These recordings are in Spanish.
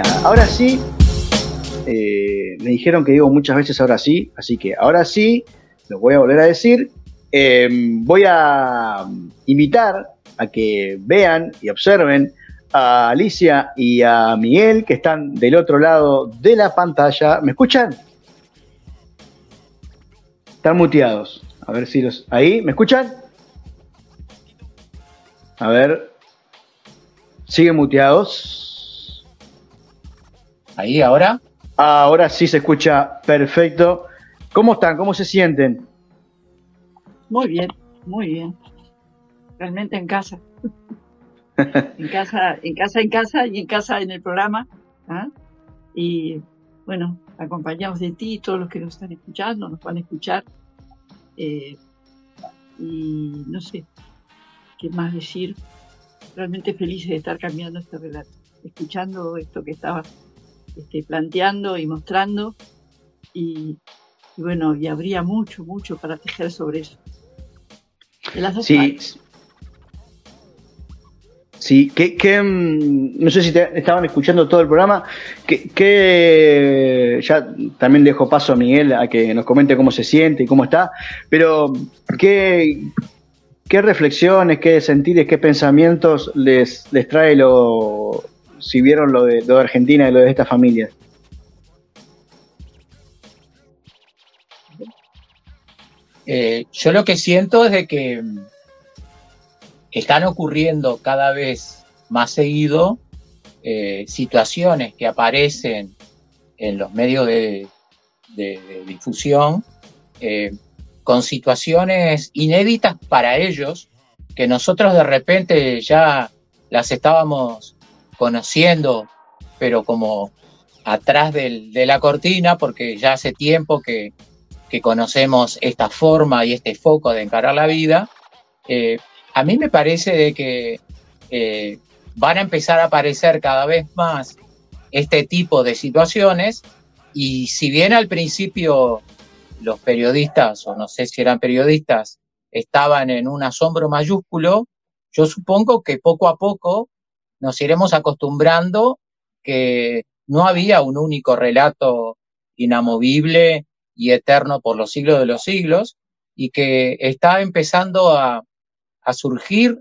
Ahora sí, eh, me dijeron que digo muchas veces ahora sí, así que ahora sí, lo voy a volver a decir. Em, voy a invitar a que vean y observen a Alicia y a Miguel que están del otro lado de la pantalla. ¿Me escuchan? Están muteados. A ver si los... Ahí, ¿me escuchan? A ver. Siguen muteados. Ahí, ahora. Ahora sí se escucha perfecto. ¿Cómo están? ¿Cómo se sienten? Muy bien, muy bien. Realmente en casa. en casa, en casa, en casa y en casa en el programa. ¿ah? Y bueno, acompañados de ti, todos los que nos están escuchando, nos van a escuchar. Eh, y no sé qué más decir. Realmente feliz de estar cambiando este relato, escuchando esto que estabas este, planteando y mostrando. Y, bueno, y habría mucho, mucho para tejer sobre eso. sí. Sí, que, mm, no sé si estaban escuchando todo el programa, que, ya también dejo paso a Miguel a que nos comente cómo se siente y cómo está, pero qué, qué reflexiones, qué sentires, qué pensamientos les, les trae lo, si vieron lo de, Argentina y lo de esta familia. Eh, yo lo que siento es de que están ocurriendo cada vez más seguido eh, situaciones que aparecen en los medios de, difusión eh, con situaciones inéditas para ellos que nosotros de repente ya las estábamos conociendo, pero como atrás de la cortina, porque ya hace tiempo que, conocemos esta forma y este foco de encarar la vida, eh, a mí me parece de que eh, van a empezar a aparecer cada vez más este tipo de situaciones y si bien al principio los periodistas, o no sé si eran periodistas, estaban en un asombro mayúsculo, yo supongo que poco a poco nos iremos acostumbrando que no había un único relato inamovible y eterno por los siglos de los siglos y que está empezando a, surgir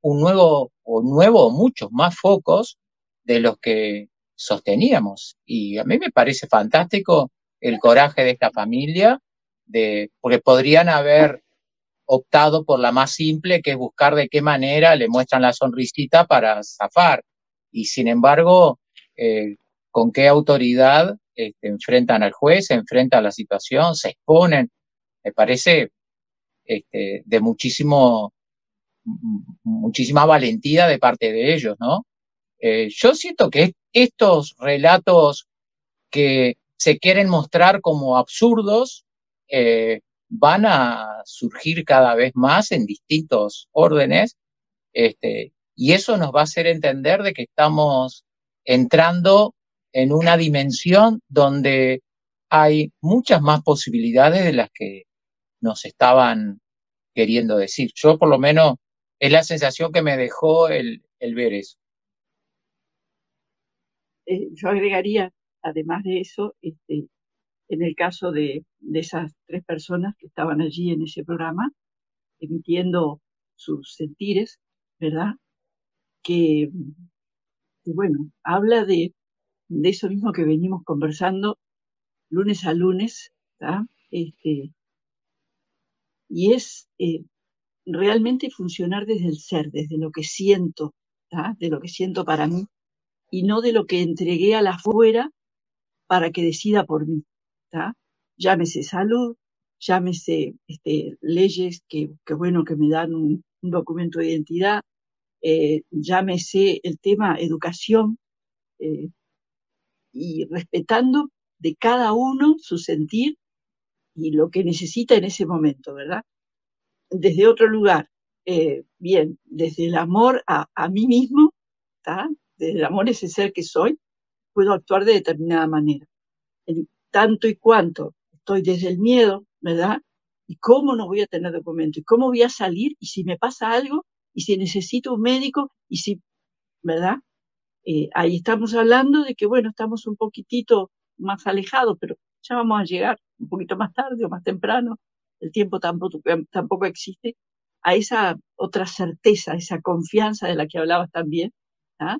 un nuevo o nuevo muchos más focos de los que sosteníamos. Y a mí me parece fantástico el coraje de esta familia, de, porque podrían haber optado por la más simple, que es buscar de qué manera le muestran la sonrisita para zafar. Y sin embargo, eh, con qué autoridad este, enfrentan al juez, se enfrentan a la situación, se exponen. Me parece este, de muchísimo, muchísima valentía de parte de ellos, ¿no? Eh, yo siento que estos relatos que se quieren mostrar como absurdos, eh, van a surgir cada vez más en distintos órdenes, este, y eso nos va a hacer entender de que estamos entrando en una dimensión donde hay muchas más posibilidades de las que nos estaban queriendo decir. Yo por lo menos es la sensación que me dejó el, ver eso. Eh, yo agregaría, además de eso, este, en el caso de, esas tres personas que estaban allí en ese programa, emitiendo sus sentires, ¿verdad? Que, bueno, habla de, eso mismo que venimos conversando lunes a lunes, ¿verdad? Este, y es eh, realmente funcionar desde el ser, desde lo que siento, ¿verdad? de lo que siento para mí, y no de lo que entregué a la afuera para que decida por mí. Llámese salud, llámese este, leyes que, bueno, que me dan un, documento de identidad, eh, llámese el tema educación, eh, y respetando de cada uno su sentir y lo que necesita en ese momento, ¿verdad? Desde otro lugar, eh, bien, desde el amor a, mí mismo, desde el amor ese ser que soy, puedo actuar de determinada manera tanto y cuanto estoy desde el miedo, ¿verdad? ¿Y cómo no voy a tener documento? ¿Y cómo voy a salir? ¿Y si me pasa algo? ¿Y si necesito un médico? ¿Y si, ¿verdad? Eh, ahí estamos hablando de que, bueno, estamos un poquitito más alejados, pero ya vamos a llegar un poquito más tarde o más temprano, el tiempo tampoco, tampoco existe, a esa otra certeza, esa confianza de la que hablabas también, ¿ah?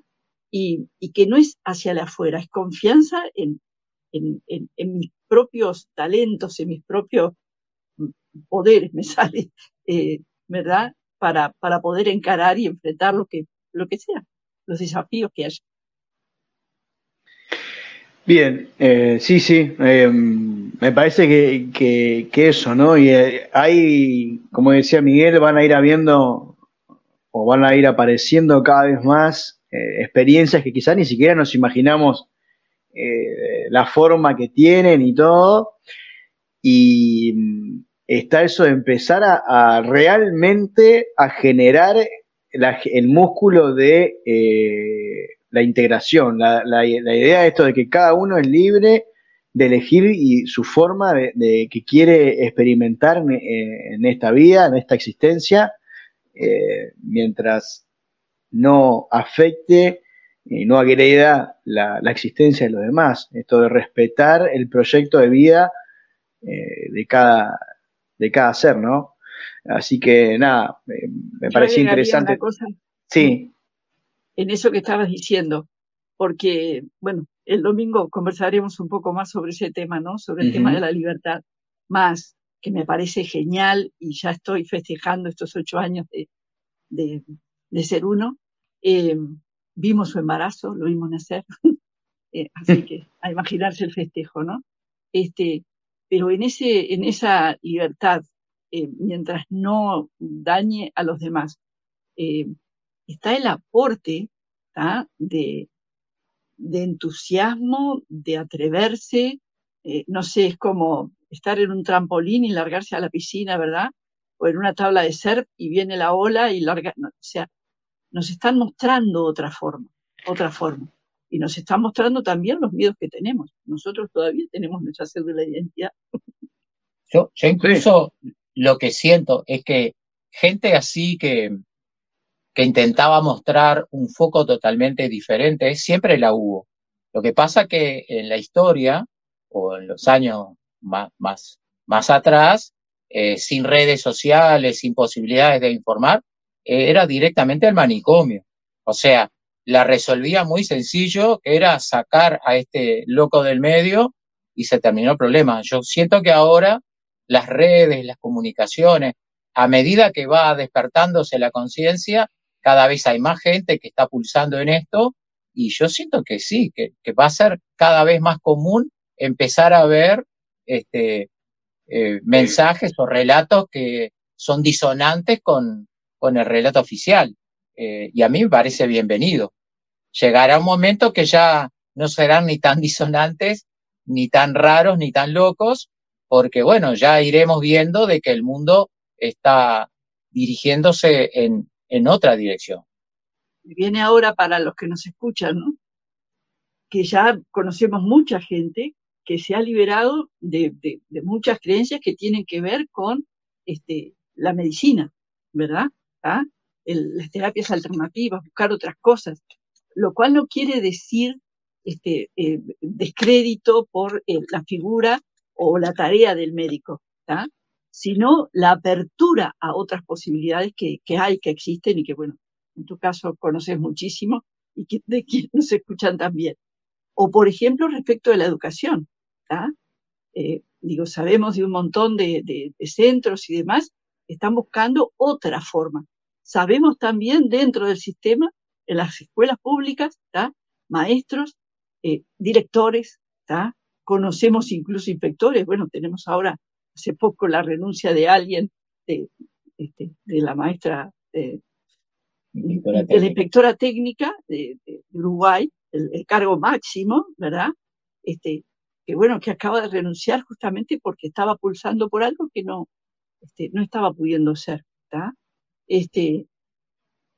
y, y, que no es hacia la afuera, es confianza en, en, mis propios talentos, en mis propios poderes, me sale, eh, ¿verdad? Para, para poder encarar y enfrentar lo que, lo que sea, los desafíos que haya. Bien, eh, sí, sí, eh, me parece que, que, eso, ¿no? Y eh, hay, como decía Miguel, van a ir habiendo o van a ir apareciendo cada vez más experiencias que quizás ni siquiera nos imaginamos la forma que tienen y todo. Y mm, está eso de empezar a, realmente a generar el músculo de la integración, la, la, idea de esto de que cada uno es libre de elegir y su forma de, que quiere experimentar en, esta vida, en esta existencia, eh, mientras no afecte y no agreda la, existencia de los demás. Esto de respetar el proyecto de vida eh, de, cada, de cada ser, ¿no? Así que nada, me parece interesante. Sí en eso que estabas diciendo, porque, bueno, el domingo conversaremos un poco más sobre ese tema, ¿no? Sobre el tema de la libertad, más que me parece genial y ya estoy festejando estos ocho años de, de, ser uno. Eh, vimos su embarazo, lo vimos nacer, eh, así que a imaginarse el festejo, ¿no? Este, pero en, ese, en esa libertad, eh, mientras no dañe a los demás, está el aporte de, de, entusiasmo, de atreverse, eh, no sé, es como estar en un trampolín y largarse a la piscina, ¿verdad? O en una tabla de surf y viene la ola y larga, o sea, nos están mostrando otra forma, otra forma. Y nos están mostrando también los miedos que tenemos. Nosotros todavía tenemos nuestra cédula de identidad. Yo, yo incluso lo que siento es que gente así que, que intentaba mostrar un foco totalmente diferente, siempre la hubo. Lo que pasa que en la historia, o en los años más, más, más atrás, eh, sin redes sociales, sin posibilidades de informar, era directamente el manicomio. O sea, la resolvía muy sencillo, era sacar a este loco del medio y se terminó el problema. Yo siento que ahora las redes, las comunicaciones, a medida que va despertándose la conciencia, cada vez hay más gente que está pulsando en esto y yo siento que sí, que, va a ser cada vez más común empezar a ver este, eh, mensajes o relatos que son disonantes con, con el relato oficial. Eh, y a mí me parece bienvenido. Llegará un momento que ya no serán ni tan disonantes, ni tan raros, ni tan locos, porque bueno, ya iremos viendo de que el mundo está dirigiéndose en, en otra dirección. Viene ahora para los que nos escuchan, que ya conocemos mucha gente que se ha liberado de, muchas creencias que tienen que ver con este, la medicina, ¿verdad? ¿Ah? las terapias alternativas, buscar otras cosas, lo cual no quiere decir este, eh, descrédito por eh, la figura o la tarea del médico. ¿tá? sino la apertura a otras posibilidades que, hay, que existen y que, bueno, en tu caso conoces muchísimo y que, de quienes nos escuchan también. O, por ejemplo, respecto de la educación. Eh, digo, sabemos de un montón de, centros y demás que están buscando otra forma. Sabemos también dentro del sistema, en las escuelas públicas, maestros, eh, directores, conocemos incluso inspectores. Bueno, tenemos ahora hace poco la renuncia de alguien, de, este, la maestra, de, la inspectora técnica de, Uruguay, el, cargo máximo, ¿verdad? Este, que bueno, que acaba de renunciar justamente porque estaba pulsando por algo que no, este, no estaba pudiendo ser, ¿verdad? Este,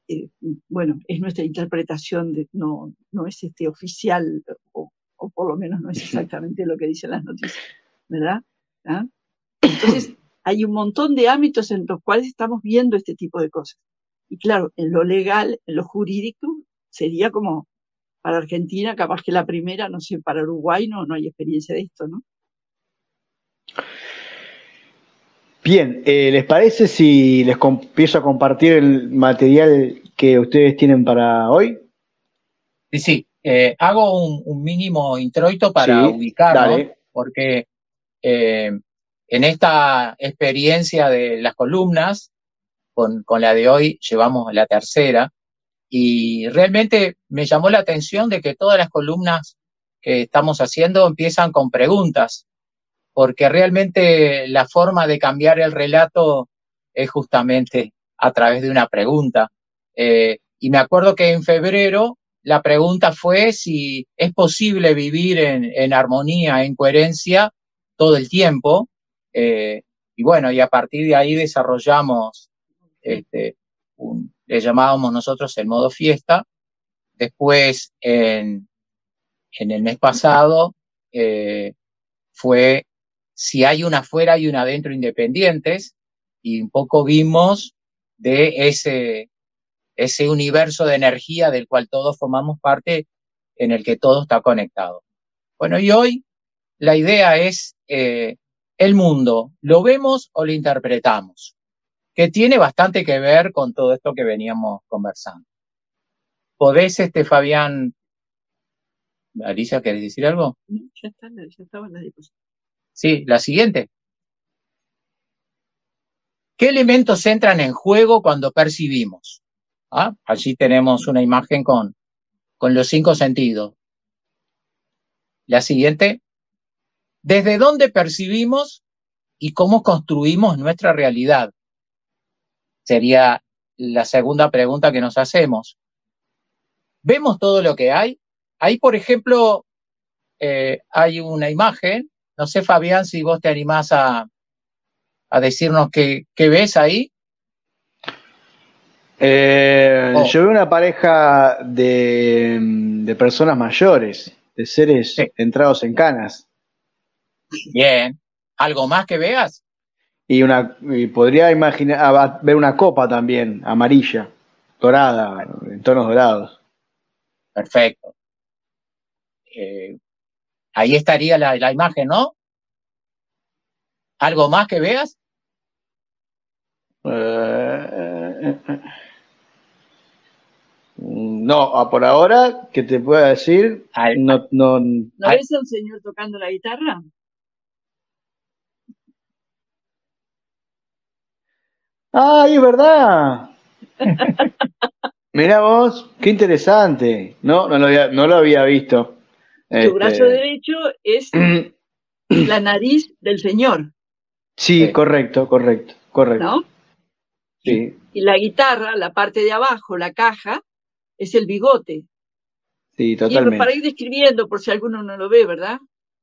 eh, bueno, es nuestra interpretación, de, no, no es este oficial, o, o, por lo menos no es exactamente lo que dicen las noticias, ¿verdad? ¿Ah? Entonces, hay un montón de ámbitos en los cuales estamos viendo este tipo de cosas. Y claro, en lo legal, en lo jurídico, sería como para Argentina, capaz que la primera, no sé, para Uruguay no, no hay experiencia de esto, ¿no? Bien, eh, ¿les parece si les empiezo a compartir el material que ustedes tienen para hoy? Sí, sí. Eh, hago un, mínimo introito para ubicarlo, porque eh, en esta experiencia de las columnas, con, con, la de hoy llevamos la tercera, y realmente me llamó la atención de que todas las columnas que estamos haciendo empiezan con preguntas, porque realmente la forma de cambiar el relato es justamente a través de una pregunta. Eh, y me acuerdo que en febrero la pregunta fue si es posible vivir en, armonía, en coherencia todo el tiempo. Eh, y bueno, y a partir de ahí desarrollamos, este, le llamábamos nosotros el modo fiesta. Después, en, el mes pasado, eh, fue si hay una afuera y una adentro independientes, y un poco vimos de ese, ese universo de energía del cual todos formamos parte, en el que todo está conectado. Bueno, y hoy la idea es eh, el mundo, ¿lo vemos o lo interpretamos? Que tiene bastante que ver con todo esto que veníamos conversando. ¿Podés, este, Fabián? Alicia, ¿querés decir algo? Ya, está, ya estaba en la disposición. Sí, la siguiente. ¿Qué elementos entran en juego cuando percibimos? ¿Ah? Allí tenemos una imagen con, con los cinco sentidos. La siguiente, ¿desde dónde percibimos y cómo construimos nuestra realidad? Sería la segunda pregunta que nos hacemos. ¿Vemos todo lo que hay? Ahí, por ejemplo, eh, hay una imagen, no sé, Fabián, si vos te animás a, a decirnos qué, qué ves ahí. Eh, oh. Yo veo una pareja de, personas mayores, de seres entrados en canas. Bien. ¿Algo más que veas? Y una podría imaginar ver una copa también, amarilla, dorada, en tonos dorados. Perfecto. Eh, ahí estaría la, la imagen, ¿no? ¿Algo más que veas? Eh, no, por ahora, que te pueda decir, no, no, ¿No ves a un señor tocando la guitarra? ¡Ay, es verdad! Mira vos, qué interesante. No, no lo había, no lo había visto. Tu este, brazo derecho es la nariz del señor. Sí, correcto, correcto, correcto. ¿No? Sí. Y la guitarra, la parte de abajo, la caja, es el bigote. Sí, totalmente. Y para ir describiendo, por si alguno no lo ve, ¿verdad?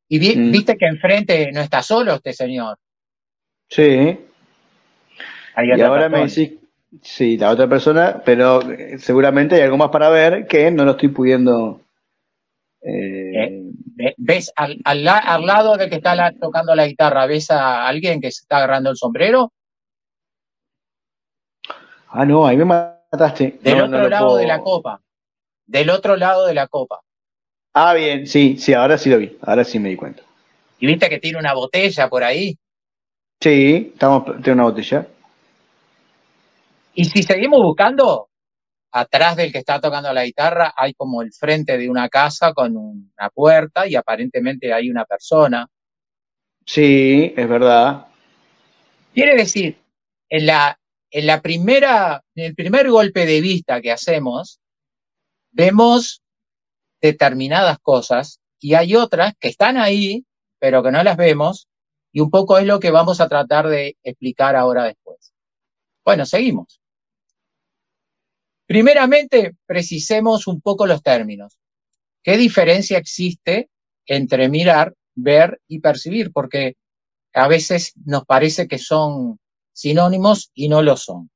Y mm. viste que enfrente no está solo este señor. Sí. y ahora me decís, sí, la otra persona, pero eh, seguramente hay algo más para ver que no lo estoy pudiendo. Eh, eh, ¿Ves al, al, lado de que está tocando la guitarra, ves a alguien que se está agarrando el sombrero? Ah, no, ahí me mataste. Del otro lado de la copa. Del otro lado de la copa. Ah, bien, sí, sí, ahora sí lo vi. Ahora sí me di cuenta. ¿Y viste que tiene una botella por ahí? Sí, estamos, tiene una botella. Y si seguimos buscando, atrás del que está tocando la guitarra hay como el frente de una casa con una puerta y aparentemente hay una persona. Sí, es verdad. Quiere decir, en la, en la primera, en el primer golpe de vista que hacemos, vemos determinadas cosas y hay otras que están ahí, pero que no las vemos, y un poco es lo que vamos a tratar de explicar ahora después. Bueno, seguimos. Primeramente, precisemos un poco los términos. ¿Qué diferencia existe entre mirar, ver y percibir? Porque a veces nos parece que son sinónimos y no lo son.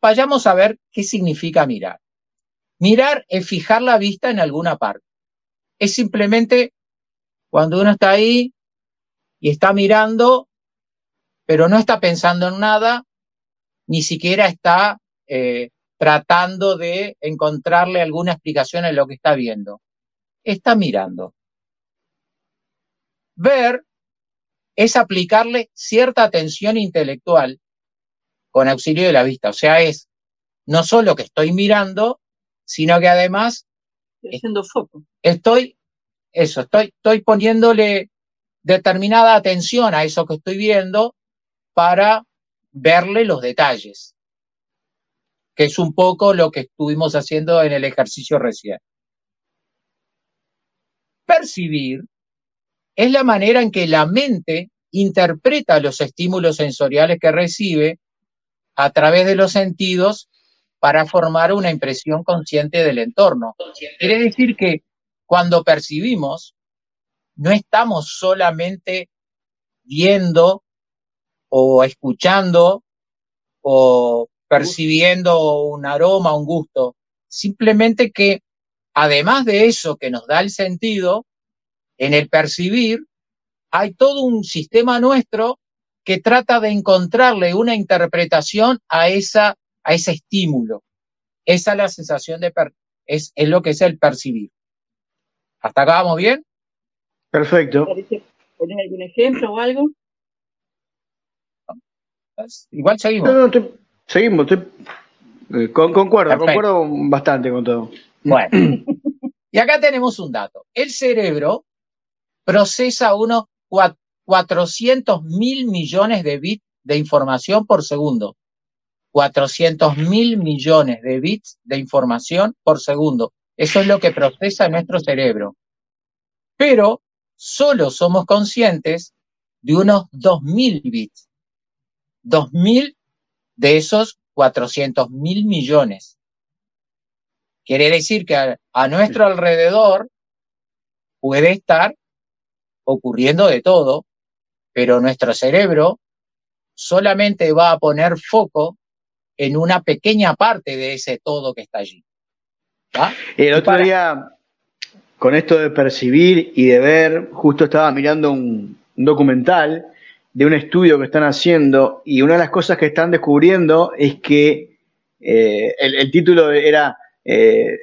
Vayamos a ver qué significa mirar. Mirar es fijar la vista en alguna parte. Es simplemente cuando uno está ahí y está mirando, pero no está pensando en nada, ni siquiera está eh, tratando de encontrarle alguna explicación a lo que está viendo. Está mirando. Ver es aplicarle cierta atención intelectual con auxilio de la vista. O sea, es no solo que estoy mirando, sino que además Estoy haciendo foco. estoy, eso, estoy, estoy poniéndole determinada atención a eso que estoy viendo para verle los detalles, que es un poco lo que estuvimos haciendo en el ejercicio recién. Percibir es la manera en que la mente interpreta los estímulos sensoriales que recibe a través de los sentidos para formar una impresión consciente del entorno. Quiere decir que cuando percibimos, no estamos solamente viendo o escuchando o percibiendo un aroma, un gusto, simplemente que además de eso que nos da el sentido, en el percibir hay todo un sistema nuestro que trata de encontrarle una interpretación a, esa, a ese estímulo. Esa es la sensación de, per, es, es lo que es el percibir. ¿Hasta acá vamos bien? Perfecto. ¿Tenés algún ejemplo o algo? Igual seguimos. No, no, estoy- seguimos. estoy- eh, con- concuerdo, Perfecto. concuerdo bastante con todo. Bueno, y acá tenemos un dato. El cerebro procesa unos 400 mil millones de bits de información por segundo. 400 mil millones de bits de información por segundo. Eso es lo que procesa nuestro cerebro. Pero solo somos conscientes de unos 2.000 bits. 2.000 de esos 400 mil millones. Quiere decir que a, a nuestro alrededor puede estar ocurriendo de todo, pero nuestro cerebro solamente va a poner foco en una pequeña parte de ese todo que está allí. ¿Va? El otro para- día, con esto de percibir y de ver, justo estaba mirando un, un documental de un estudio que están haciendo y una de las cosas que están descubriendo es que eh, el, el título era eh,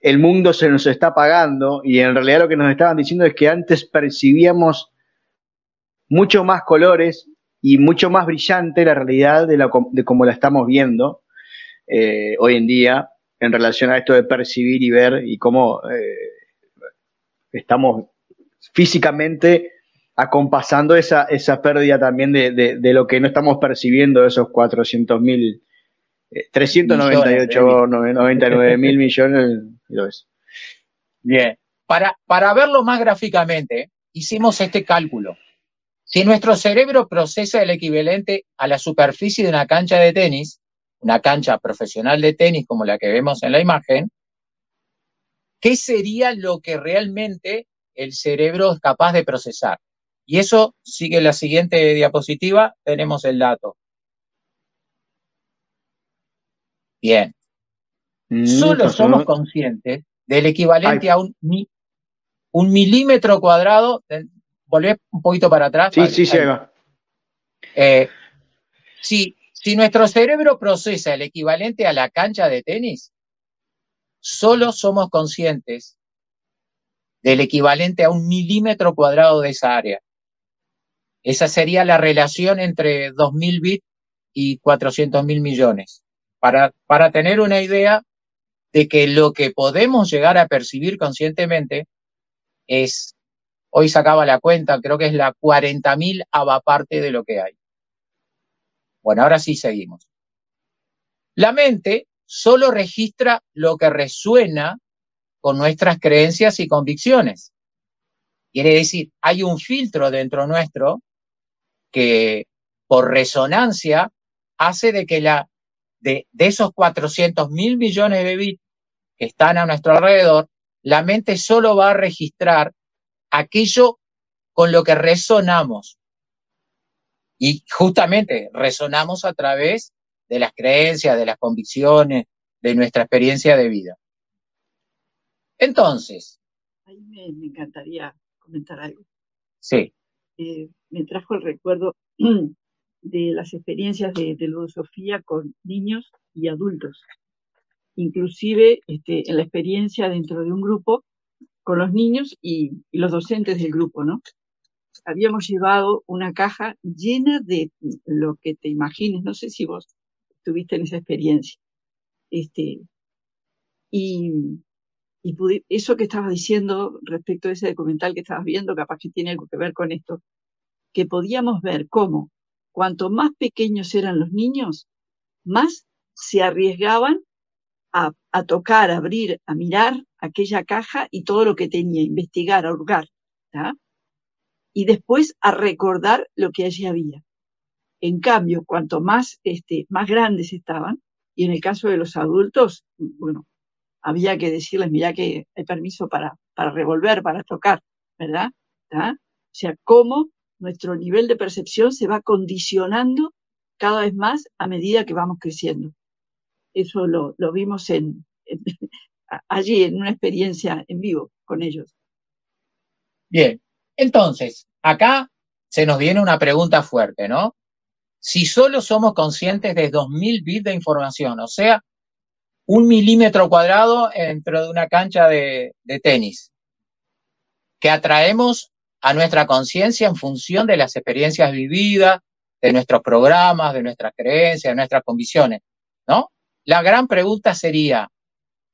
El mundo se nos está apagando y en realidad lo que nos estaban diciendo es que antes percibíamos mucho más colores y mucho más brillante la realidad de, la, de cómo la estamos viendo eh, hoy en día en relación a esto de percibir y ver y cómo estamos físicamente acompasando esa, esa pérdida también de, de, de lo que no estamos percibiendo, esos 400 mil, eh, 398, 99 mil millones. Lo es. Bien, para, para verlo más gráficamente, hicimos este cálculo. Si nuestro cerebro procesa el equivalente a la superficie de una cancha de tenis, una cancha profesional de tenis como la que vemos en la imagen, ¿qué sería lo que realmente el cerebro es capaz de procesar? Y eso sigue la siguiente diapositiva, tenemos el dato. Bien. Mm, Solo pues, somos ¿no? conscientes del equivalente Ay. a un, mi- un milímetro cuadrado. eh, Volvé un poquito para atrás. Sí, Vale, sí, ahí. va. Eh, si, si nuestro cerebro procesa el equivalente a la cancha de tenis, solo somos conscientes del equivalente a un milímetro cuadrado de esa área. Esa sería la relación entre 2.000 bits y 400.000 millones. Para, para tener una idea de que lo que podemos llegar a percibir conscientemente es, hoy sacaba la cuenta, creo que es la 40.000 parte de lo que hay. Bueno, ahora sí seguimos. La mente solo registra lo que resuena con nuestras creencias y convicciones. Quiere decir, hay un filtro dentro nuestro que por resonancia hace de que la, de, de esos 400 mil millones de bits que están a nuestro alrededor, la mente solo va a registrar aquello con lo que resonamos. Y justamente resonamos a través de las creencias, de las convicciones, de nuestra experiencia de vida. Entonces, Ahí me, me encantaría comentar algo. sí, Eh, me trajo el recuerdo de las experiencias de, de ludosofía con niños y adultos. inclusive este, en la experiencia dentro de un grupo con los niños y, y, los docentes del grupo, ¿no? Habíamos llevado una caja llena de lo que te imagines, no sé si vos estuviste en esa experiencia. Este, y, y eso que estabas diciendo respecto a ese documental que estabas viendo, capaz que tiene algo que ver con esto, que podíamos ver cómo cuanto más pequeños eran los niños, más se arriesgaban a, tocar, a abrir, a mirar aquella caja y todo lo que tenía, investigar, a hurgar, y después a recordar lo que allí había. En cambio, cuanto más, este, más grandes estaban, y en el caso de los adultos, bueno, había que decirles, mira que hay permiso para, para revolver, para tocar, ¿verdad? O sea, cómo nuestro nivel de percepción se va condicionando cada vez más a medida que vamos creciendo. Eso lo, vimos allí en una experiencia en vivo con ellos. Bien, entonces, acá se nos viene una pregunta fuerte, ¿no? Si solo somos conscientes de 2.000 bits de información, o sea, un milímetro cuadrado dentro de una cancha de, tenis, que atraemos a nuestra conciencia en función de las experiencias vividas, de nuestros programas, de nuestras creencias, de nuestras convicciones, ¿no? La gran pregunta sería,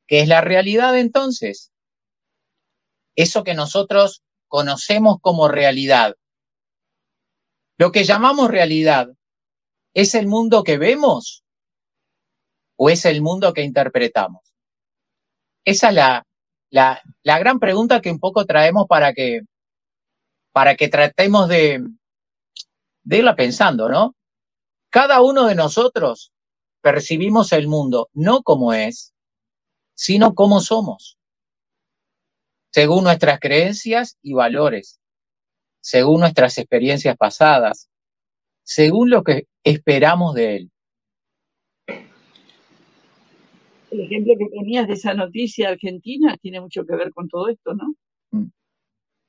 ¿qué es la realidad entonces? Eso que nosotros conocemos como realidad. Lo que llamamos realidad, ¿es el mundo que vemos o es el mundo que interpretamos? Esa es la, la, la gran pregunta que un poco traemos para que, para que tratemos de, de irla pensando, ¿no? Cada uno de nosotros percibimos el mundo no como es, sino como somos, según nuestras creencias y valores, según nuestras experiencias pasadas, según lo que esperamos de él. el ejemplo que tenías de esa noticia argentina tiene mucho que ver con todo esto, ¿no?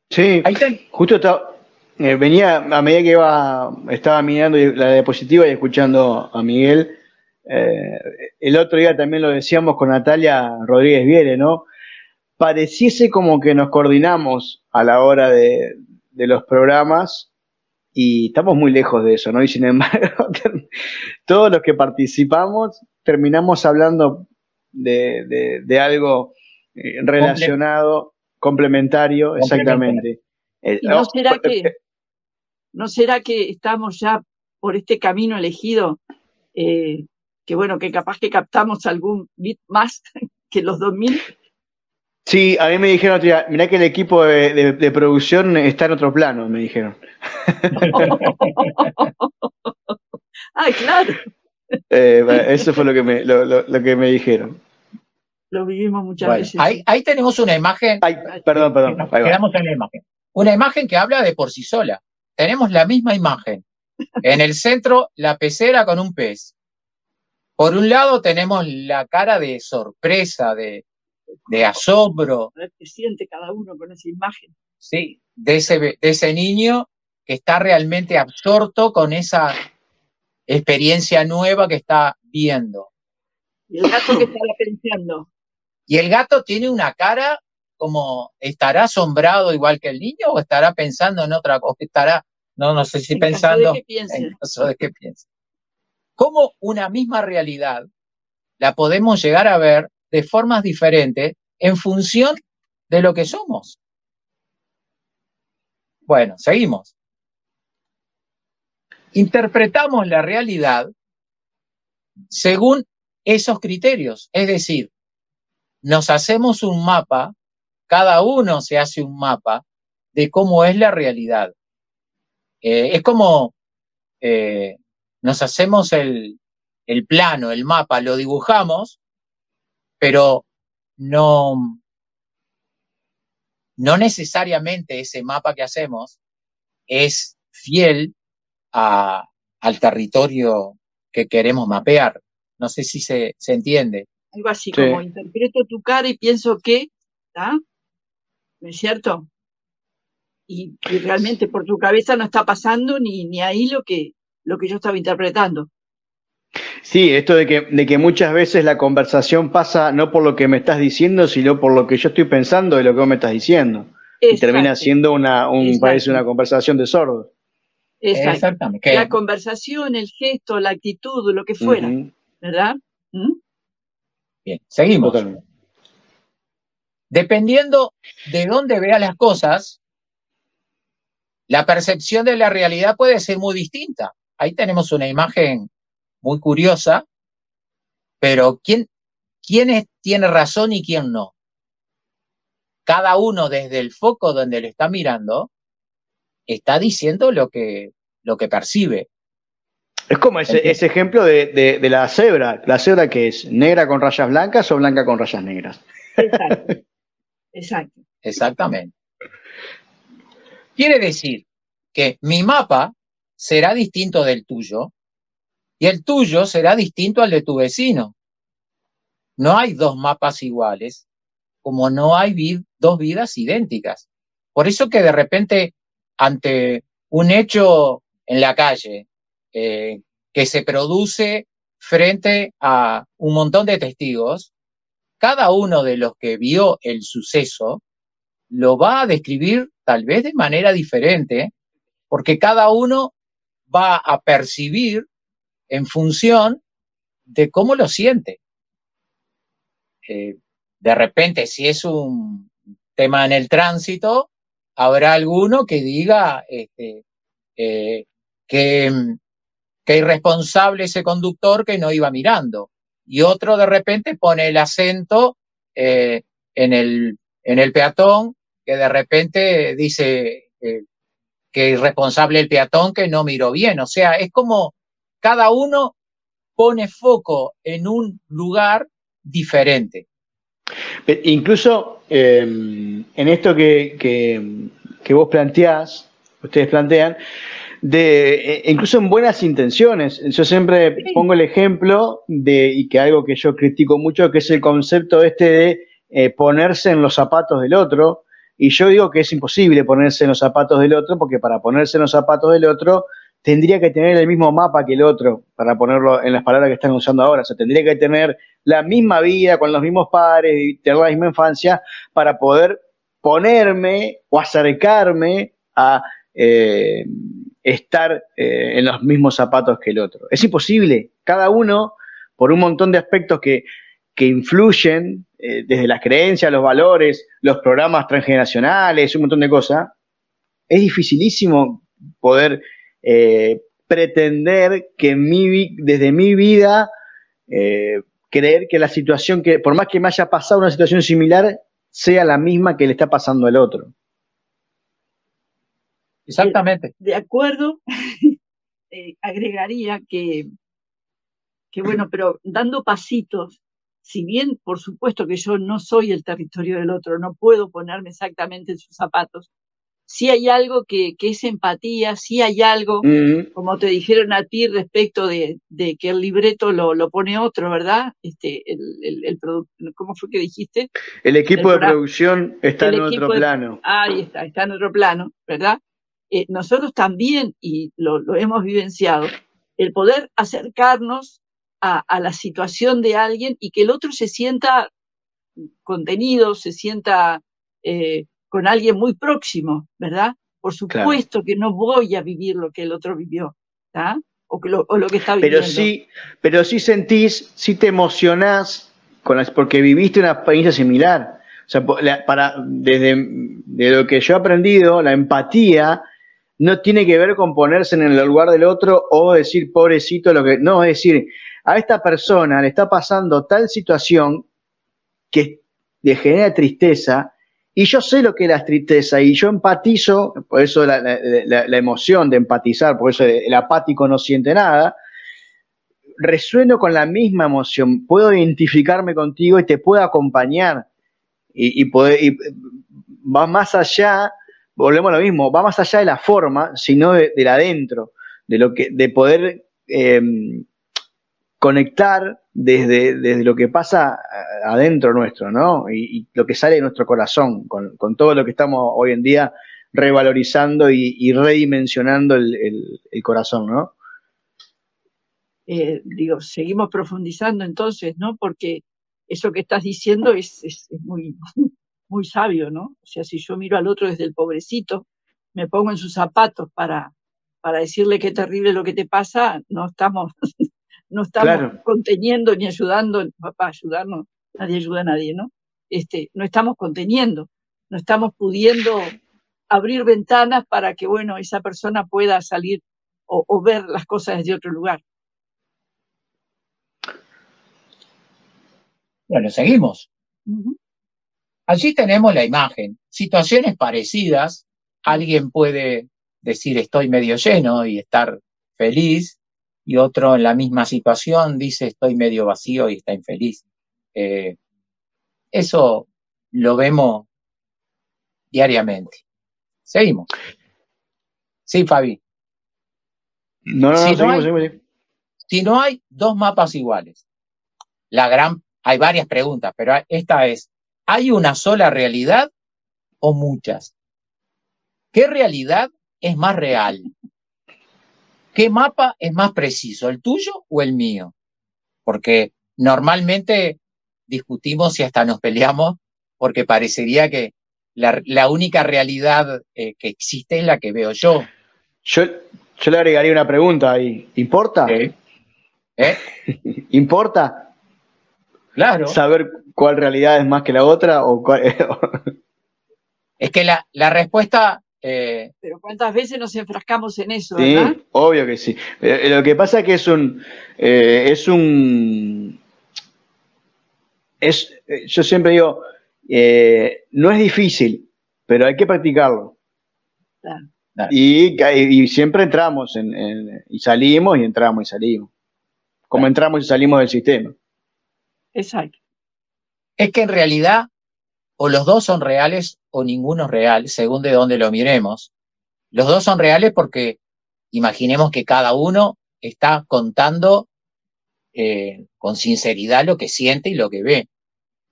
Sí, justo eh, venía a medida que iba, estaba mirando la diapositiva y escuchando a Miguel. Eh, el otro día también lo decíamos con Natalia Rodríguez Viere, ¿no? Pareciese como que nos coordinamos a la hora de, de los programas y estamos muy lejos de eso, ¿no? Y sin embargo, todos los que participamos terminamos hablando de, algo eh, relacionado, complementario, exactamente. Eh, no, será que, ¿No será que estamos ya por este camino elegido, eh, que bueno, que capaz que captamos algún bit más que los 2000? Sí, a mí me dijeron, mirá que el equipo de, producción está en otro plano, me dijeron. ah, claro. Eh, eso fue lo que me, lo, que me dijeron. Lo vivimos muchas veces. Ahí, tenemos una imagen. perdón, perdón. quedamos en la imagen. Una imagen que habla de por sí sola. Tenemos la misma imagen. En el centro, la pecera con un pez. Por un lado tenemos la cara de sorpresa, de, de asombro. ¿Qué siente cada uno con esa imagen? Sí, de ese, de ese niño que está realmente absorto con esa experiencia nueva que está viendo. Y el gato que está pensando. Y el gato tiene una cara como, ¿estará asombrado igual que el niño o estará pensando en otra cosa? Estará, no, no sé si pensando de en caso de que piense. ¿Cómo una misma realidad la podemos llegar a ver de formas diferentes en función de lo que somos? Bueno, seguimos interpretamos la realidad según esos criterios. Es decir, nos hacemos un mapa, cada uno se hace un mapa de cómo es la realidad. Eh, es como eh, nos hacemos el, plano, el mapa, lo dibujamos, pero no, no necesariamente ese mapa que hacemos es fiel al territorio que queremos mapear. No sé si se, se entiende. Algo así, como interpreto tu cara y pienso que, ¿está? ¿No es cierto? Y, realmente por tu cabeza no está pasando ni, ni ahí lo que, lo que yo estaba interpretando. Sí, esto de que, de que muchas veces la conversación pasa no por lo que me estás diciendo, sino por lo que yo estoy pensando de lo que vos me estás diciendo. Y termina siendo una, un, parece una conversación de sordos. Exactamente. La conversación, el gesto, la actitud, lo que fuera, ¿verdad? ¿Mm? Bien, seguimos. Dependiendo de dónde veas las cosas, la percepción de la realidad puede ser muy distinta. Ahí tenemos una imagen muy curiosa, pero ¿quién, quién tiene razón y quién no? Cada uno desde el foco donde le está mirando está diciendo lo que, lo que percibe. Es como ese, ejemplo de, la cebra. La cebra que es negra con rayas blancas o blanca con rayas negras. Exacto. Exacto. Exactamente. Quiere decir que mi mapa será distinto del tuyo y el tuyo será distinto al de tu vecino. No hay dos mapas iguales, como no hay dos vidas idénticas. Por eso que de repente, ante un hecho en la calle eh, que se produce frente a un montón de testigos, cada uno de los que vio el suceso lo va a describir tal vez de manera diferente, porque cada uno va a percibir en función de cómo lo siente. Eh, de repente, si es un tema en el tránsito, habrá alguno que diga este, eh, que, que irresponsable ese conductor que no iba mirando. Y otro de repente pone el acento eh, en, el, en el peatón, que de repente dice que irresponsable el peatón que no miró bien. O sea, es como cada uno pone foco en un lugar diferente. Incluso em, en esto que, que, vos planteás, ustedes plantean, de, e, incluso en buenas intenciones. Yo siempre pongo el ejemplo de, y que algo que yo critico mucho, que es el concepto este de eh, ponerse en los zapatos del otro. Y yo digo que es imposible ponerse en los zapatos del otro, porque para ponerse en los zapatos del otro tendría que tener el mismo mapa que el otro, para ponerlo en las palabras que están usando ahora. O sea, tendría que tener la misma vida, con los mismos padres, y tener la misma infancia, para poder ponerme o acercarme a eh, estar eh, en los mismos zapatos que el otro. Es imposible. Cada uno, por un montón de aspectos que, que influyen, eh, desde las creencias, los valores, los programas transgeneracionales, un montón de cosas, es dificilísimo poder eh, pretender que mi, desde mi vida, creer que la situación que, por más que me haya pasado una situación similar, sea la misma que le está pasando al otro. Exactamente. De, acuerdo, eh, agregaría que, que, bueno, pero dando pasitos, si bien por supuesto que yo no soy el territorio del otro, no puedo ponerme exactamente en sus zapatos, si hay algo que, es empatía, si hay algo, como te dijeron a ti respecto de, que el libreto lo, pone otro, ¿verdad? Este, el, el, ¿Cómo fue que dijiste? El equipo de producción está en otro plano. ahí está, está en otro plano, ¿verdad? Eh, nosotros también, y lo, hemos vivenciado, el poder acercarnos a, la situación de alguien y que el otro se sienta contenido, se sienta eh, con alguien muy próximo, ¿verdad? Por supuesto que no voy a vivir lo que el otro vivió, ¿verdad? O, lo, o lo que está viviendo. Pero sí, pero sí sentís, sí te emocionás con las, porque viviste una experiencia similar. O sea, para, desde de lo que yo he aprendido, la empatía no tiene que ver con ponerse en el lugar del otro o decir pobrecito lo que. No, es decir, a esta persona le está pasando tal situación que le genera tristeza y yo sé lo que es la tristeza y yo empatizo, por eso la, emoción de empatizar, por eso el apático no siente nada. Resueno con la misma emoción, puedo identificarme contigo y te puedo acompañar. Y, va más allá, volvemos a lo mismo, va más allá de la forma, sino de, la adentro, de, lo que, de poder eh, conectar desde, desde lo que pasa adentro nuestro, ¿no? Y, lo que sale de nuestro corazón, con, todo lo que estamos hoy en día revalorizando y, redimensionando el, corazón, ¿no? eh, digo, seguimos profundizando entonces, ¿no? Porque eso que estás diciendo es, es, muy, muy sabio, ¿no? O sea, si yo miro al otro desde el pobrecito, me pongo en sus zapatos para, para decirle qué terrible lo que te pasa, no estamos, no estamos conteniendo ni ayudando, papá, ayudarnos, nadie ayuda a nadie, ¿no? Este, no estamos conteniendo, no estamos pudiendo abrir ventanas para que, bueno, esa persona pueda salir o, ver las cosas desde otro lugar. Bueno, seguimos. Allí tenemos la imagen. Situaciones parecidas. Alguien puede decir estoy medio lleno y estar feliz, y otro en la misma situación dice estoy medio vacío y está infeliz. Eh, eso lo vemos diariamente. Seguimos. Sí, Fabi. No, no, si no, hay, Si no hay dos mapas iguales, la gran, hay varias preguntas, pero esta es, ¿hay una sola realidad o muchas? ¿Qué realidad es más real? ¿Qué mapa es más preciso, el tuyo o el mío? Porque normalmente discutimos y hasta nos peleamos porque parecería que la, única realidad eh, que existe es la que veo yo. Yo, yo le agregaría una pregunta ahí. ¿Importa? ¿Eh? ¿Importa? Claro. ¿Saber cuál realidad es más que la otra? O es que la, la respuesta eh, Pero cuántas veces nos enfrascamos en eso, sí, obvio que sí. lo que pasa es que es un, es un, es, yo siempre digo, eh, no es difícil, pero hay que practicarlo. Y, siempre entramos en, y salimos y entramos y salimos. Como entramos y salimos del sistema. Exacto. Es que en realidad o los dos son reales o ninguno es real, según de dónde lo miremos. Los dos son reales porque imaginemos que cada uno está contando eh, con sinceridad lo que siente y lo que ve.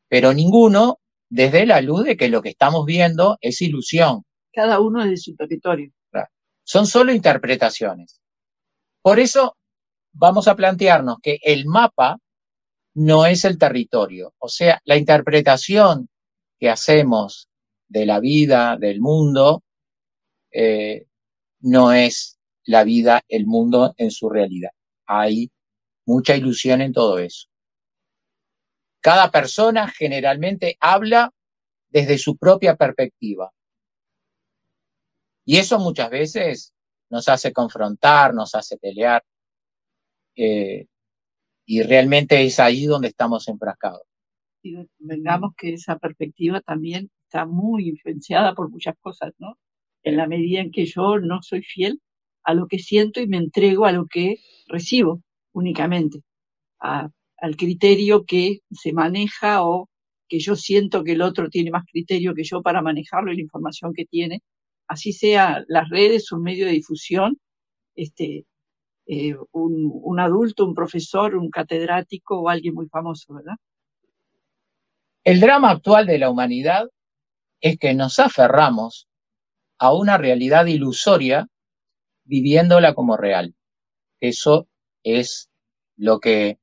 Pero ninguno desde la luz de que lo que estamos viendo es ilusión. Cada uno es de su territorio. Son solo interpretaciones. Por eso vamos a plantearnos que el mapa no es el territorio. O sea, la interpretación que hacemos de la vida, del mundo, eh, no es la vida, el mundo en su realidad. Hay mucha ilusión en todo eso. Cada persona generalmente habla desde su propia perspectiva. Y eso muchas veces nos hace confrontar, nos hace pelear. Eh, y realmente es ahí donde estamos enfrascados. Vengamos que esa perspectiva también está muy influenciada por muchas cosas, ¿no? En la medida en que yo no soy fiel a lo que siento y me entrego a lo que recibo únicamente, al criterio que se maneja o que yo siento que el otro tiene más criterio que yo para manejarlo y la información que tiene, así sea las redes, un medio de difusión, este, eh, un, un, adulto, un profesor, un catedrático o alguien muy famoso, ¿verdad? El drama actual de la humanidad es que nos aferramos a una realidad ilusoria viviéndola como real. Eso es lo que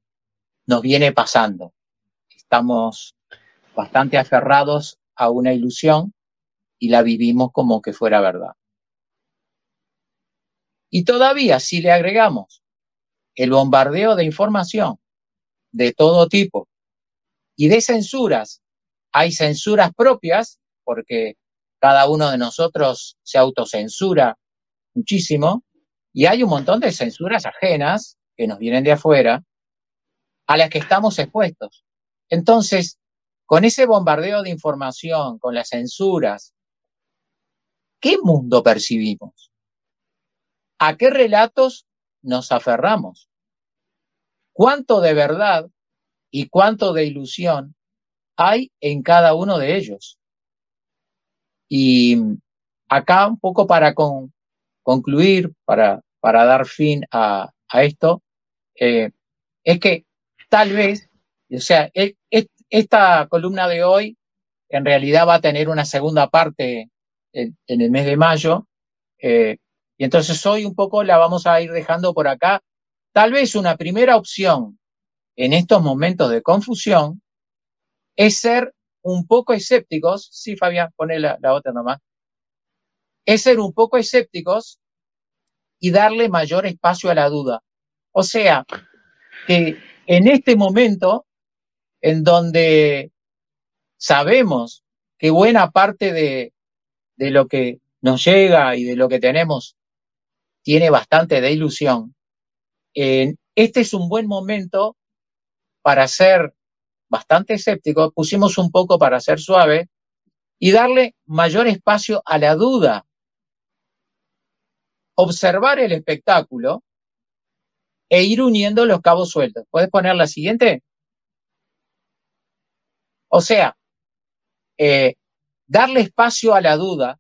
nos viene pasando. Estamos bastante aferrados a una ilusión y la vivimos como que fuera verdad. Y todavía, si le agregamos el bombardeo de información de todo tipo y de censuras, hay censuras propias, porque cada uno de nosotros se autocensura muchísimo, y hay un montón de censuras ajenas que nos vienen de afuera, a las que estamos expuestos. Entonces, con ese bombardeo de información, con las censuras, ¿qué mundo percibimos? ¿A qué relatos nos aferramos? ¿Cuánto de verdad y cuánto de ilusión hay en cada uno de ellos? Y acá un poco para concluir, para, para dar fin a, esto, eh, es que tal vez, o sea, e, e, esta columna de hoy en realidad va a tener una segunda parte en, el mes de mayo. Eh, y entonces hoy un poco la vamos a ir dejando por acá Tal vez una primera opción en estos momentos de confusión es ser un poco escépticos. Sí, Fabián, pone la, la otra nomás. Es ser un poco escépticos y darle mayor espacio a la duda. O sea, que en este momento en donde sabemos que buena parte de, de lo que nos llega y de lo que tenemos tiene bastante de ilusión, este es un buen momento para ser bastante escéptico, pusimos un poco para ser suave y darle mayor espacio a la duda. Observar el espectáculo e ir uniendo los cabos sueltos. ¿Puedes poner la siguiente? O sea, eh, darle espacio a la duda,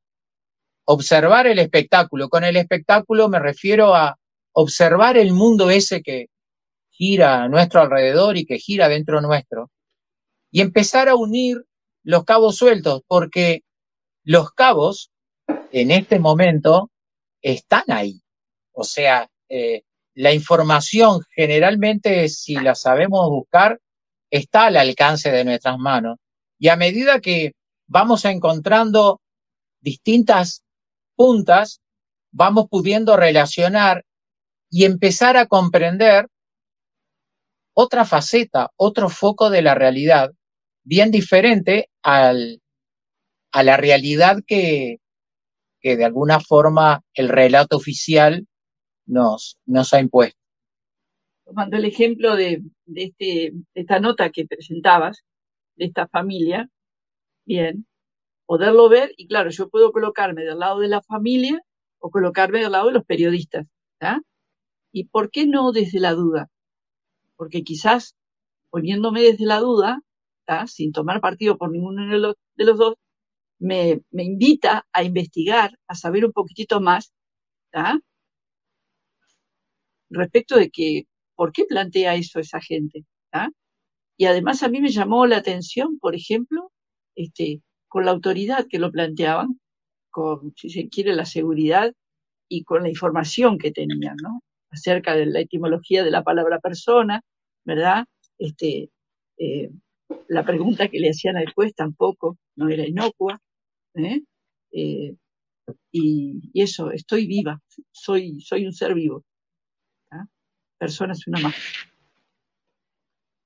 observar el espectáculo. Con el espectáculo me refiero a observar el mundo ese que gira a nuestro alrededor y que gira dentro nuestro. Y empezar a unir los cabos sueltos, porque los cabos en este momento están ahí. O sea, eh, la información generalmente, si la sabemos buscar, está al alcance de nuestras manos. Y a medida que vamos encontrando distintas puntas, vamos pudiendo relacionar y empezar a comprender otra faceta, otro foco de la realidad, bien diferente al, a la realidad que, que de alguna forma el relato oficial nos, nos ha impuesto. Tomando el ejemplo de, de, este, de esta nota que presentabas, de esta familia, bien, poderlo ver y claro, yo puedo colocarme del lado de la familia o colocarme del lado de los periodistas. ¿Y por qué no desde la duda? Porque quizás poniéndome desde la duda, sin tomar partido por ninguno de los, dos, me, invita a investigar, a saber un poquitito más respecto de que, ¿por qué plantea eso esa gente? Y además a mí me llamó la atención, por ejemplo, este, con la autoridad que lo planteaban, con, si se quiere, la seguridad y con la información que tenían, ¿no? Acerca de la etimología de la palabra persona, ¿verdad? Este, eh, la pregunta que le hacían al juez tampoco no era inocua, ¿eh? Eh, y, eso, estoy viva, soy, soy un ser vivo. Persona es una más.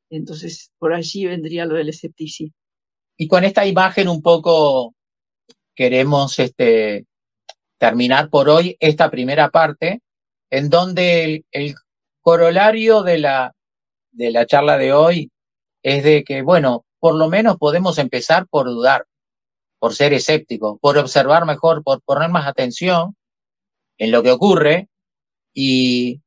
Entonces, por allí vendría lo del escepticismo. Y con esta imagen un poco queremos este, terminar por hoy esta primera parte, en donde el, el corolario de la, de la charla de hoy es de que, bueno, por lo menos podemos empezar por dudar, por ser escépticos, por observar mejor, por poner más atención en lo que ocurre y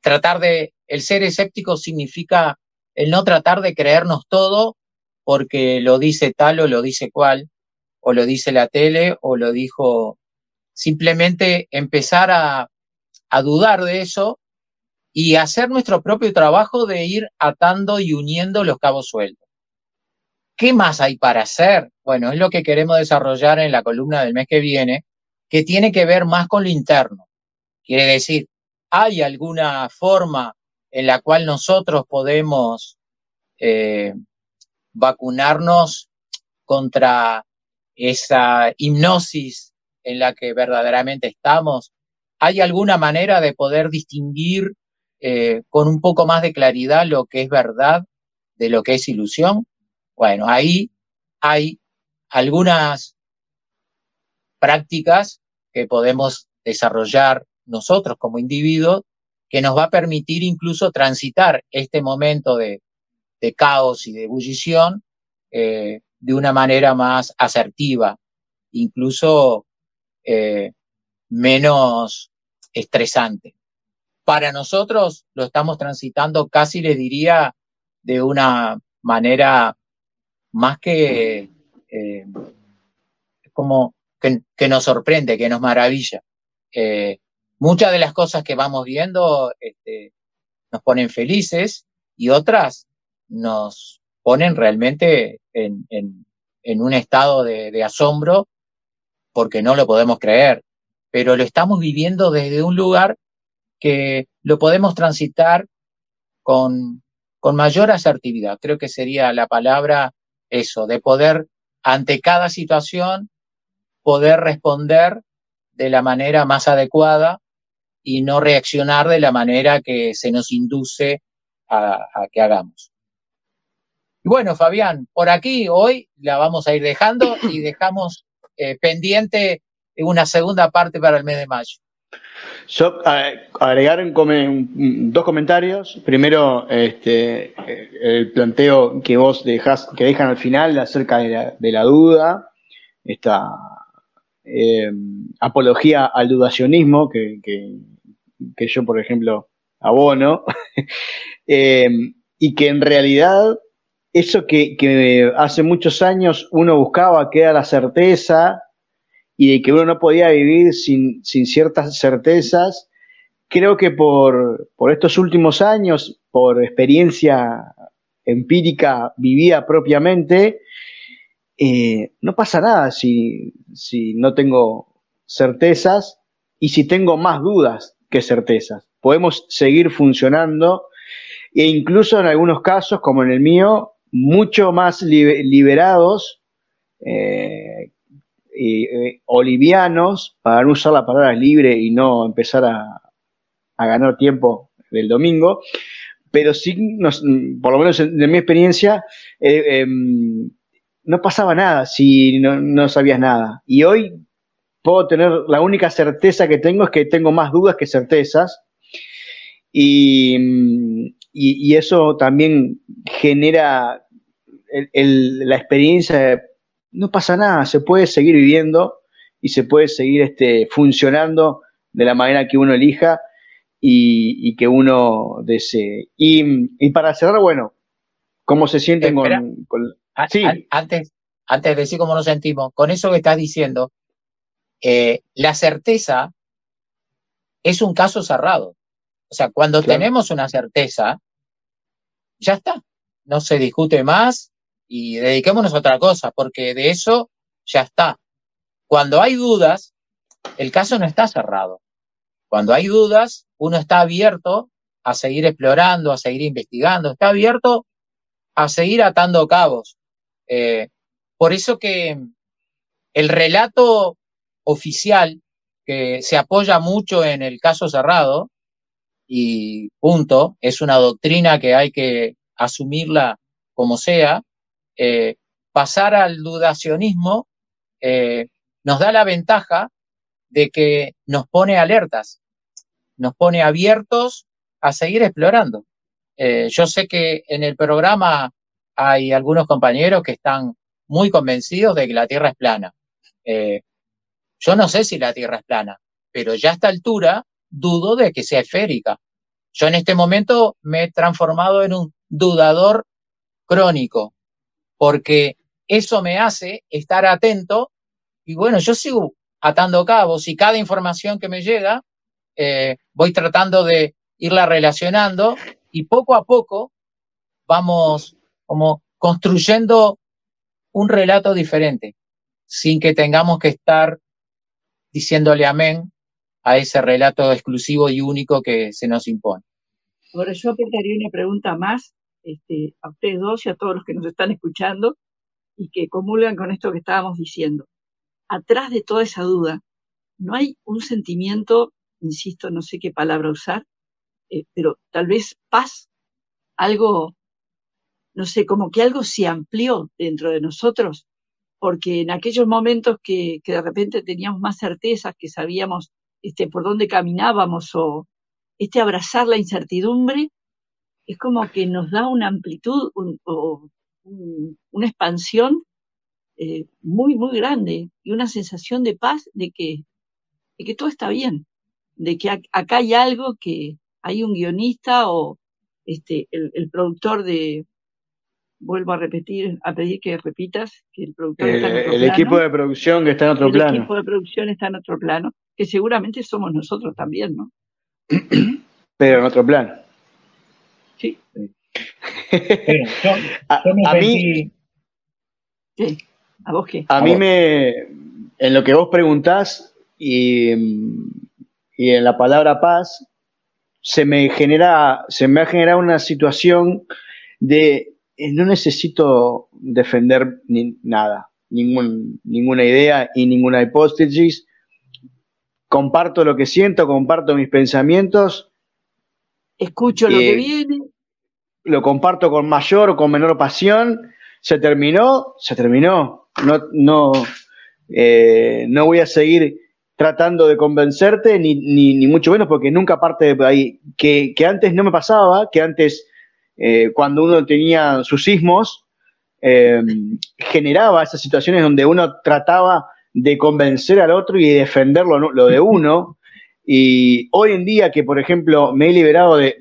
tratar de, el ser escéptico significa el no tratar de creernos todo porque lo dice tal o lo dice cual, o lo dice la tele o lo dijo, simplemente empezar a, dudar de eso y hacer nuestro propio trabajo de ir atando y uniendo los cabos sueltos. ¿Qué más hay para hacer? Bueno, es lo que queremos desarrollar en la columna del mes que viene, que tiene que ver más con lo interno. Quiere decir, ¿hay alguna forma en la cual nosotros podemos eh, vacunarnos contra esa hipnosis en la que verdaderamente estamos? ¿Hay alguna manera de poder distinguir eh, con un poco más de claridad lo que es verdad de lo que es ilusión? Bueno, ahí hay algunas prácticas que podemos desarrollar nosotros como individuos que nos va a permitir incluso transitar este momento de, de caos y de ebullición eh, de una manera más asertiva, incluso eh, menos estresante. Para nosotros lo estamos transitando casi, le diría, de una manera más que eh, como que, nos sorprende, que nos maravilla. Muchas de las cosas que vamos viendo este, nos ponen felices y otras nos ponen realmente en, en, un estado de, de, asombro porque no lo podemos creer, pero lo estamos viviendo desde un lugar que lo podemos transitar con, con mayor asertividad. Creo que sería la palabra eso, de poder ante cada situación poder responder de la manera más adecuada y no reaccionar de la manera que se nos induce a, que hagamos. Y bueno, Fabián, por aquí hoy la vamos a ir dejando y dejamos eh, pendiente una segunda parte para el mes de mayo. Yo agregar dos comentarios. Primero, este, el planteo que vos dejás, que dejan al final acerca de la, duda, esta eh, apología al dudacionismo que, que, yo, por ejemplo, abono, eh, y que en realidad eso que, hace muchos años uno buscaba, que era la certeza, y de que uno no podía vivir sin, ciertas certezas, creo que por, estos últimos años, por experiencia empírica vivida propiamente, eh, no pasa nada si, no tengo certezas y si tengo más dudas que certezas. Podemos seguir funcionando e incluso en algunos casos, como en el mío, mucho más liberados eh, eh, olivianos, para no usar la palabra libre y no empezar a, ganar tiempo del domingo, pero sí, por lo menos en, mi experiencia, eh, em, no pasaba nada si no, sabías nada. Y hoy puedo tener, la única certeza que tengo es que tengo más dudas que certezas. Y, eso también genera la experiencia de no pasa nada, se puede seguir viviendo y se puede seguir este, funcionando de la manera que uno elija y, que uno desee. Y, para cerrar, bueno, ¿cómo se sienten con, Sí. Antes, antes de decir cómo nos sentimos, con eso que estás diciendo, eh, la certeza es un caso cerrado. O sea, cuando tenemos una certeza, ya está, no se discute más, y dediquémonos a otra cosa, porque de eso ya está. Cuando hay dudas, el caso no está cerrado. Cuando hay dudas, uno está abierto a seguir explorando, a seguir investigando, está abierto a seguir atando cabos. Eh, por eso que el relato oficial, que se apoya mucho en el caso cerrado, y punto, es una doctrina que hay que asumirla como sea, eh, pasar al dudacionismo eh, nos da la ventaja de que nos pone alertas, nos pone abiertos a seguir explorando. Eh, yo sé que en el programa hay algunos compañeros que están muy convencidos de que la Tierra es plana. yo no sé si la Tierra es plana, pero ya a esta altura dudo de que sea esférica. Yo en este momento me he transformado en un dudador crónico porque eso me hace estar atento y bueno, yo sigo atando cabos y cada información que me llega eh, voy tratando de irla relacionando y poco a poco vamos como construyendo un relato diferente sin que tengamos que estar diciéndole amén a ese relato exclusivo y único que se nos impone. Ahora yo pensaría una pregunta más este, a ustedes dos y a todos los que nos están escuchando y que comulgan con esto que estábamos diciendo. Atrás de toda esa duda, no hay un sentimiento, insisto, no sé qué palabra usar, eh, pero tal vez paz, algo, no sé, como que algo se amplió dentro de nosotros, porque en aquellos momentos que, de repente teníamos más certezas, que sabíamos este, por dónde caminábamos o este abrazar la incertidumbre, es como que nos da una amplitud o una expansión eh, muy, muy grande y una sensación de paz de que, de que todo está bien, de que acá hay algo que hay un guionista o este, el, productor de, vuelvo a repetir, a pedir que repitas, que el productor está en otro el equipo de producción que está en otro plano. El equipo de producción está en otro plano, que seguramente somos nosotros también, ¿no? Pero en otro plano. Sí. a, mí. ¿A vos qué? A, mí me. En lo que vos preguntás y, y en la palabra paz, se me genera, se me ha generado una situación de eh, no necesito defender ni, nada, ningún, ninguna idea y ninguna hipótesis. Comparto lo que siento, comparto mis pensamientos. Escucho lo que viene. Lo comparto con mayor o con menor pasión. Se terminó, se terminó. No, no, eh, no voy a seguir tratando de convencerte, ni, ni, mucho menos, porque nunca parte de ahí. Que, que antes no me pasaba, que antes eh, cuando uno tenía sus sismos, eh, generaba esas situaciones donde uno trataba de convencer al otro y de defender lo, de uno. Y hoy en día que, por ejemplo, me he liberado de,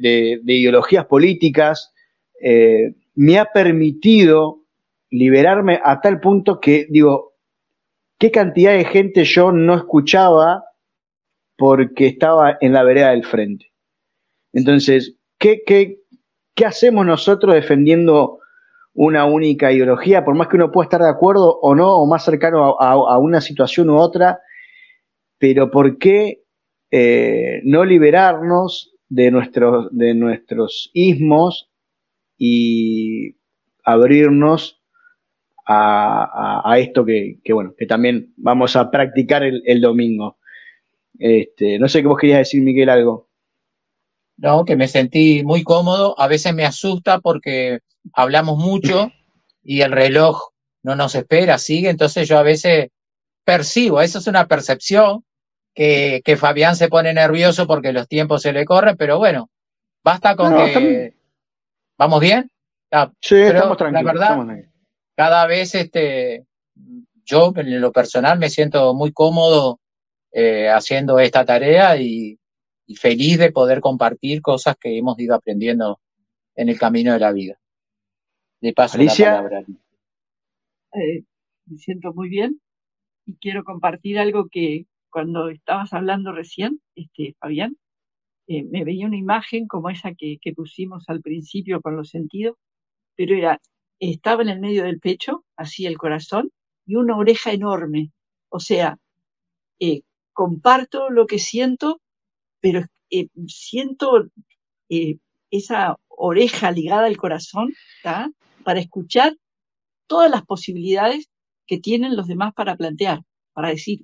ideologías políticas, eh, me ha permitido liberarme a tal punto que digo, ¿qué cantidad de gente yo no escuchaba porque estaba en la vereda del frente? Entonces, ¿qué, qué, ¿Qué hacemos nosotros defendiendo una única ideología? Por más que uno pueda estar de acuerdo o no, o más cercano a, una situación u otra, pero ¿por qué eh, no liberarnos de nuestros, de nuestros ismos y abrirnos a, esto que, bueno, que también vamos a practicar el, domingo. Este, no sé qué vos querías decir, Miguel, algo. ¿No? Que me sentí muy cómodo. A veces me asusta porque hablamos mucho y el reloj no nos espera, sigue. Entonces yo a veces percibo, eso es una percepción, que, que Fabián se pone nervioso porque los tiempos se le corren, pero bueno, basta con que... ¿Vamos bien? Ah, sí, estamos tranquilos. La verdad, cada vez este, yo en lo personal me siento muy cómodo eh, haciendo esta tarea y, y feliz de poder compartir cosas que hemos ido aprendiendo en el camino de la vida. De paso, Alicia. La palabra. Eh, me siento muy bien y quiero compartir algo que cuando estabas hablando recién, este, Fabián, eh, me veía una imagen como esa que, pusimos al principio con los sentidos, pero era, estaba en el medio del pecho, así el corazón, y una oreja enorme. O sea, eh, comparto lo que siento, pero eh, siento eh, esa oreja ligada al corazón para escuchar todas las posibilidades que tienen los demás para plantear, para decir.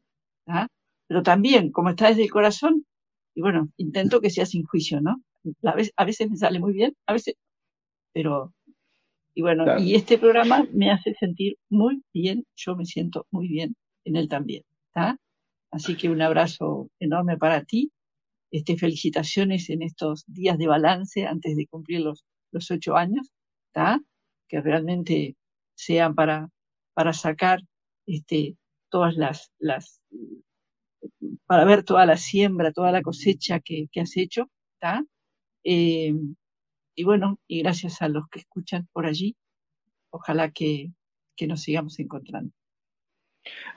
Pero también, como está desde el corazón, y bueno, intento que sea sin juicio, ¿no? A veces, a veces me sale muy bien, a veces, pero, y bueno, y este programa me hace sentir muy bien, yo me siento muy bien en él también, Así que un abrazo enorme para ti este, felicitaciones en estos días de balance antes de cumplir los, los ocho años, que realmente sean para, para sacar este, todas las, las, para ver toda la siembra, toda la cosecha que, has hecho. Eh, y bueno, y gracias a los que escuchan por allí, ojalá que, que nos sigamos encontrando.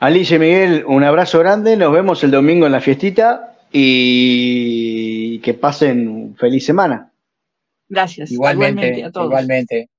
Alicia Miguel, un abrazo grande, nos vemos el domingo en la fiestita y que pasen feliz semana. Gracias. Igualmente, igualmente a todos. Igualmente.